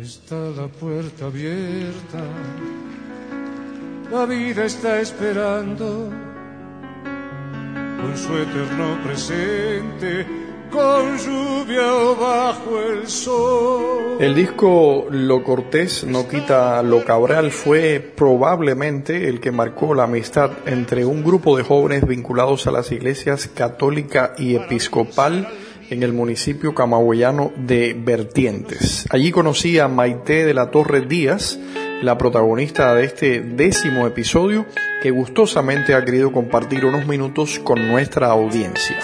Está la puerta abierta, la vida está esperando con su eterno presente, con lluvia o bajo el sol. El disco Lo Cortés no quita lo Cabral fue probablemente el que marcó la amistad entre un grupo de jóvenes vinculados a las iglesias católica y episcopal en el municipio camagüeyano de Vertientes. Allí conocí a Maite de la Torre Díaz, la protagonista de este décimo episodio, que gustosamente ha querido compartir unos minutos con nuestra audiencia.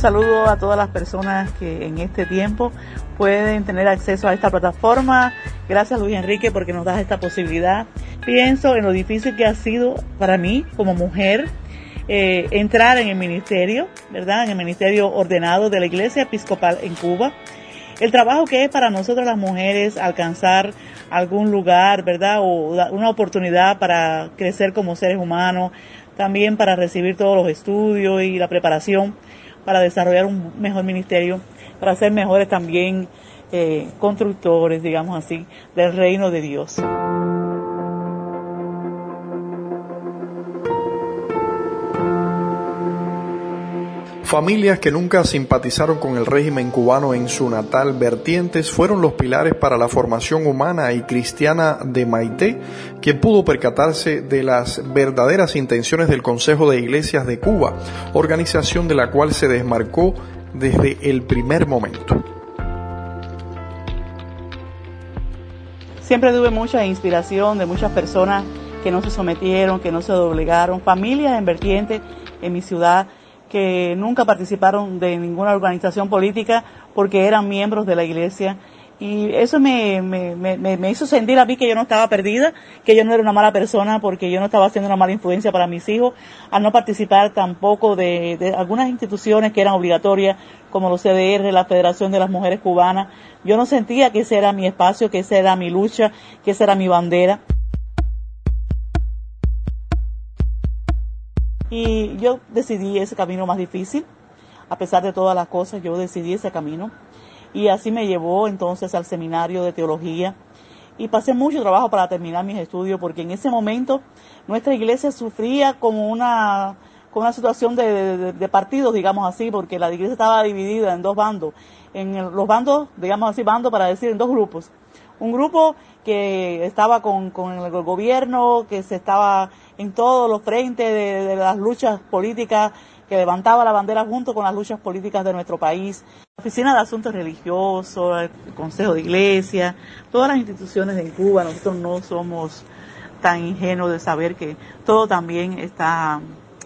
Saludo a todas las personas que en este tiempo pueden tener acceso a esta plataforma. Gracias Luis Enrique porque nos das esta posibilidad. Pienso en lo difícil que ha sido para mí como mujer eh, entrar en el ministerio, ¿verdad? En el ministerio ordenado de la Iglesia Episcopal en Cuba. El trabajo que es para nosotros las mujeres alcanzar algún lugar, ¿verdad? O una oportunidad para crecer como seres humanos, también para recibir todos los estudios y la preparación para desarrollar un mejor ministerio para ser mejores también eh, constructores, digamos así, del reino de Dios. Familias que nunca simpatizaron con el régimen cubano en su natal Vertientes fueron los pilares para la formación humana y cristiana de Maite, que pudo percatarse de las verdaderas intenciones del Consejo de Iglesias de Cuba, organización de la cual se desmarcó desde el primer momento. Siempre tuve mucha inspiración de muchas personas que no se sometieron, que no se doblegaron, familias en vertiente en mi ciudad que nunca participaron de ninguna organización política porque eran miembros de la iglesia y eso me, me, me, hizo sentir a mí que yo no estaba perdida, que yo no era una mala persona porque yo no estaba haciendo una mala influencia para mis hijos, al no participar tampoco de, de algunas instituciones que eran obligatorias, como los CDR, la Federación de las Mujeres Cubanas. Yo no sentía que ese era mi espacio, que esa era mi lucha, que esa era mi bandera. Y yo decidí ese camino más difícil, a pesar de todas las cosas, yo decidí ese camino y así me llevó entonces al seminario de teología y pasé mucho trabajo para terminar mis estudios porque en ese momento nuestra iglesia sufría como una, con una situación de, de, partidos, digamos así, porque la iglesia estaba dividida en dos bandos. En los bandos, digamos así, bandos para decir, en dos grupos. Un grupo que estaba con, con el gobierno, que se estaba en todos los frentes de, de las luchas políticas que levantaba la bandera junto con las luchas políticas de nuestro país. La Oficina de Asuntos Religiosos, el Consejo de Iglesia, todas las instituciones en Cuba, nosotros no somos tan ingenuos de saber que todo también está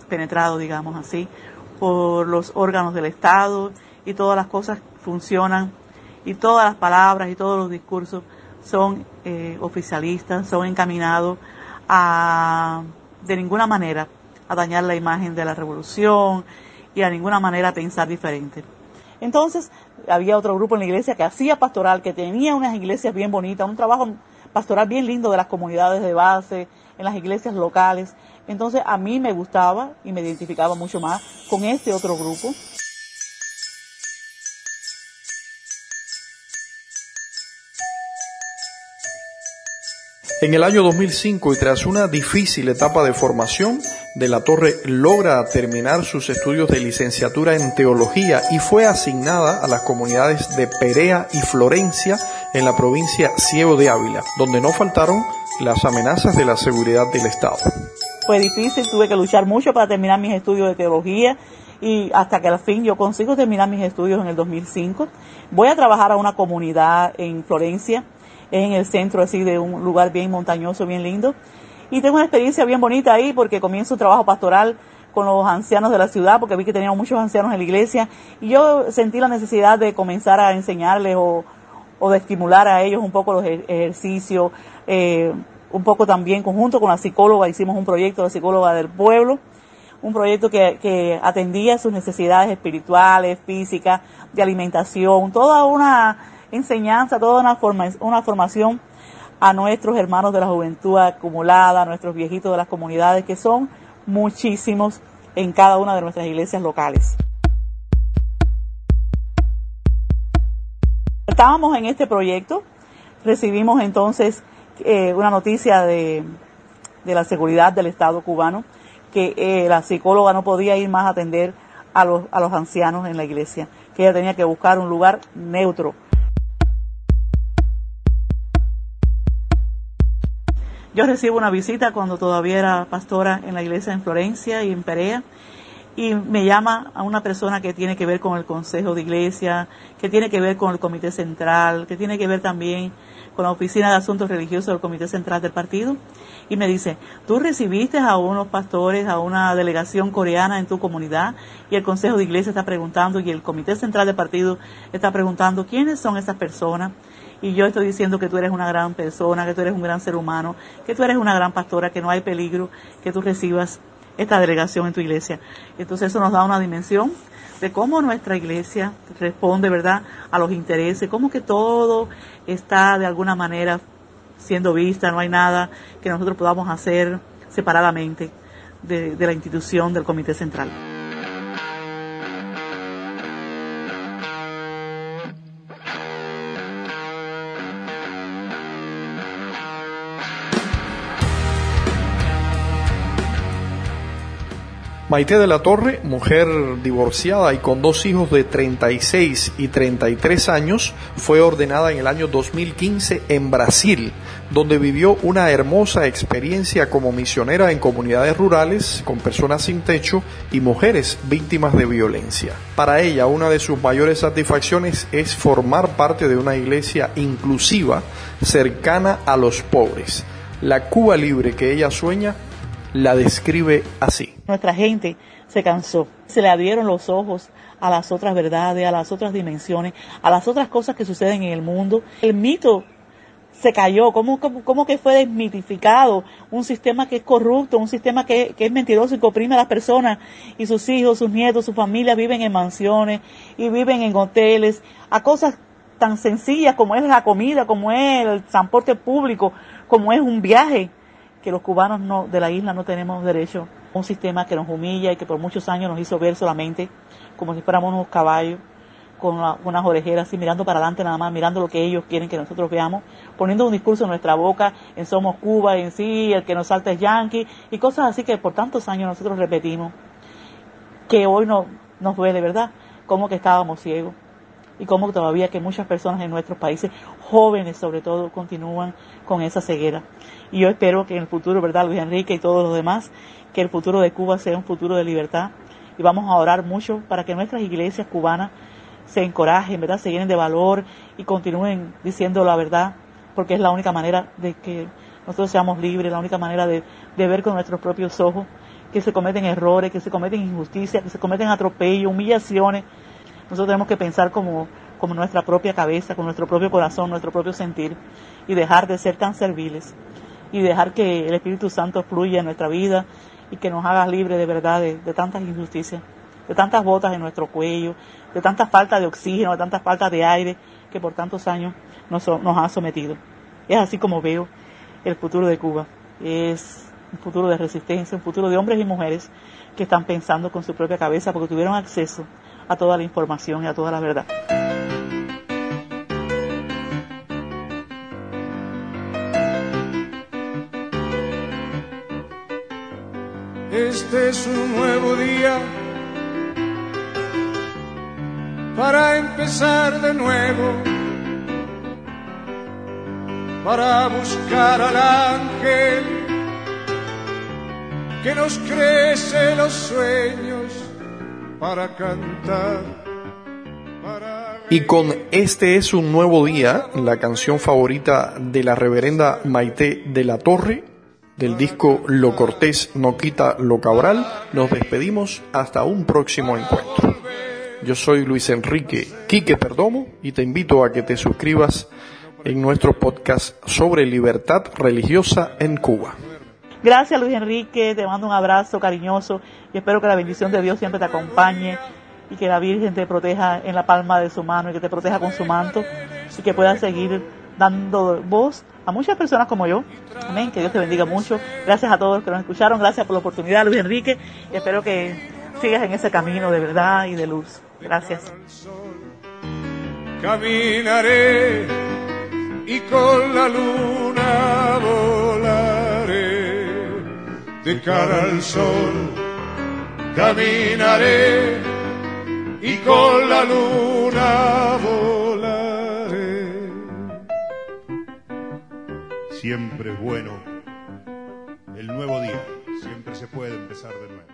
penetrado, digamos así, por los órganos del Estado y todas las cosas funcionan y todas las palabras y todos los discursos son eh, oficialistas, son encaminados a de ninguna manera a dañar la imagen de la revolución y a ninguna manera pensar diferente. Entonces, había otro grupo en la iglesia que hacía pastoral, que tenía unas iglesias bien bonitas, un trabajo pastoral bien lindo de las comunidades de base, en las iglesias locales. Entonces, a mí me gustaba y me identificaba mucho más con este otro grupo. En el año 2005 y tras una difícil etapa de formación, De la Torre logra terminar sus estudios de licenciatura en teología y fue asignada a las comunidades de Perea y Florencia en la provincia Ciego de Ávila, donde no faltaron las amenazas de la seguridad del Estado. Fue difícil, tuve que luchar mucho para terminar mis estudios de teología y hasta que al fin yo consigo terminar mis estudios en el 2005. Voy a trabajar a una comunidad en Florencia en el centro así de un lugar bien montañoso, bien lindo. Y tengo una experiencia bien bonita ahí porque comienzo un trabajo pastoral con los ancianos de la ciudad, porque vi que teníamos muchos ancianos en la iglesia, y yo sentí la necesidad de comenzar a enseñarles o, o de estimular a ellos un poco los ejercicios, eh, un poco también conjunto con la psicóloga, hicimos un proyecto de la psicóloga del pueblo, un proyecto que, que atendía sus necesidades espirituales, físicas, de alimentación, toda una enseñanza, toda una, forma, una formación a nuestros hermanos de la juventud acumulada, a nuestros viejitos de las comunidades, que son muchísimos en cada una de nuestras iglesias locales. Estábamos en este proyecto, recibimos entonces eh, una noticia de, de, la seguridad del Estado cubano, que eh, la psicóloga no podía ir más a atender a los, a los ancianos en la iglesia, que ella tenía que buscar un lugar neutro. Yo recibo una visita cuando todavía era pastora en la iglesia en Florencia y en Perea y me llama a una persona que tiene que ver con el Consejo de Iglesia, que tiene que ver con el Comité Central, que tiene que ver también con la Oficina de Asuntos Religiosos del Comité Central del Partido, y me dice, tú recibiste a unos pastores, a una delegación coreana en tu comunidad, y el Consejo de Iglesia está preguntando, y el Comité Central del Partido está preguntando, ¿quiénes son esas personas? Y yo estoy diciendo que tú eres una gran persona, que tú eres un gran ser humano, que tú eres una gran pastora, que no hay peligro que tú recibas esta delegación en tu iglesia. Entonces eso nos da una dimensión de cómo nuestra iglesia responde, ¿verdad?, a los intereses, cómo que todo está de alguna manera siendo vista, no hay nada que nosotros podamos hacer separadamente de, de la institución del Comité Central. Maite de la Torre, mujer divorciada y con dos hijos de 36 y 33 años, fue ordenada en el año 2015 en Brasil, donde vivió una hermosa experiencia como misionera en comunidades rurales con personas sin techo y mujeres víctimas de violencia. Para ella, una de sus mayores satisfacciones es formar parte de una iglesia inclusiva cercana a los pobres. La Cuba libre que ella sueña la describe así. Nuestra gente se cansó, se le abrieron los ojos a las otras verdades, a las otras dimensiones, a las otras cosas que suceden en el mundo. El mito se cayó, ¿cómo, que fue desmitificado? Un sistema que es corrupto, un sistema que, que, es mentiroso y que oprime a las personas y sus hijos, sus nietos, sus familias viven en mansiones y viven en hoteles, a cosas tan sencillas como es la comida, como es el transporte público, como es un viaje que los cubanos no, de la isla no tenemos derecho a un sistema que nos humilla y que por muchos años nos hizo ver solamente como si fuéramos unos caballos con unas orejeras así mirando para adelante nada más, mirando lo que ellos quieren que nosotros veamos, poniendo un discurso en nuestra boca, en somos Cuba, en sí, el que nos salta es Yankee, y cosas así que por tantos años nosotros repetimos, que hoy no, nos duele, ¿verdad? Como que estábamos ciegos y como todavía que muchas personas en nuestros países, jóvenes sobre todo, continúan con esa ceguera. Y yo espero que en el futuro, ¿verdad, Luis Enrique y todos los demás, que el futuro de Cuba sea un futuro de libertad. Y vamos a orar mucho para que nuestras iglesias cubanas se encorajen, ¿verdad? Se llenen de valor y continúen diciendo la verdad, porque es la única manera de que nosotros seamos libres, la única manera de, de ver con nuestros propios ojos que se cometen errores, que se cometen injusticias, que se cometen atropellos, humillaciones. Nosotros tenemos que pensar como, como nuestra propia cabeza, con nuestro propio corazón, nuestro propio sentir y dejar de ser tan serviles y dejar que el Espíritu Santo fluya en nuestra vida y que nos haga libres de verdad de, tantas injusticias, de tantas botas en nuestro cuello, de tanta falta de oxígeno, de tanta falta de aire que por tantos años nos, nos ha sometido. Es así como veo el futuro de Cuba. Es un futuro de resistencia, un futuro de hombres y mujeres que están pensando con su propia cabeza porque tuvieron acceso a toda la información y a toda la verdad. Este es un nuevo día para empezar de nuevo, para buscar al ángel que nos crece los sueños, Y con Este es un nuevo día, la canción favorita de la reverenda Maite de la Torre, del disco Lo Cortés no quita lo cabral, nos despedimos hasta un próximo encuentro. Yo soy Luis Enrique Quique Perdomo y te invito a que te suscribas en nuestro podcast sobre libertad religiosa en Cuba. Gracias Luis Enrique, te mando un abrazo cariñoso y espero que la bendición de Dios siempre te acompañe y que la Virgen te proteja en la palma de su mano y que te proteja con su manto y que puedas seguir dando voz a muchas personas como yo. Amén, que Dios te bendiga mucho. Gracias a todos los que nos escucharon, gracias por la oportunidad Luis Enrique y espero que sigas en ese camino de verdad y de luz. Gracias. Caminaré y con la luna volaré de cara al sol. Caminaré y con la luna volaré. Siempre es bueno el nuevo día, siempre se puede empezar de nuevo.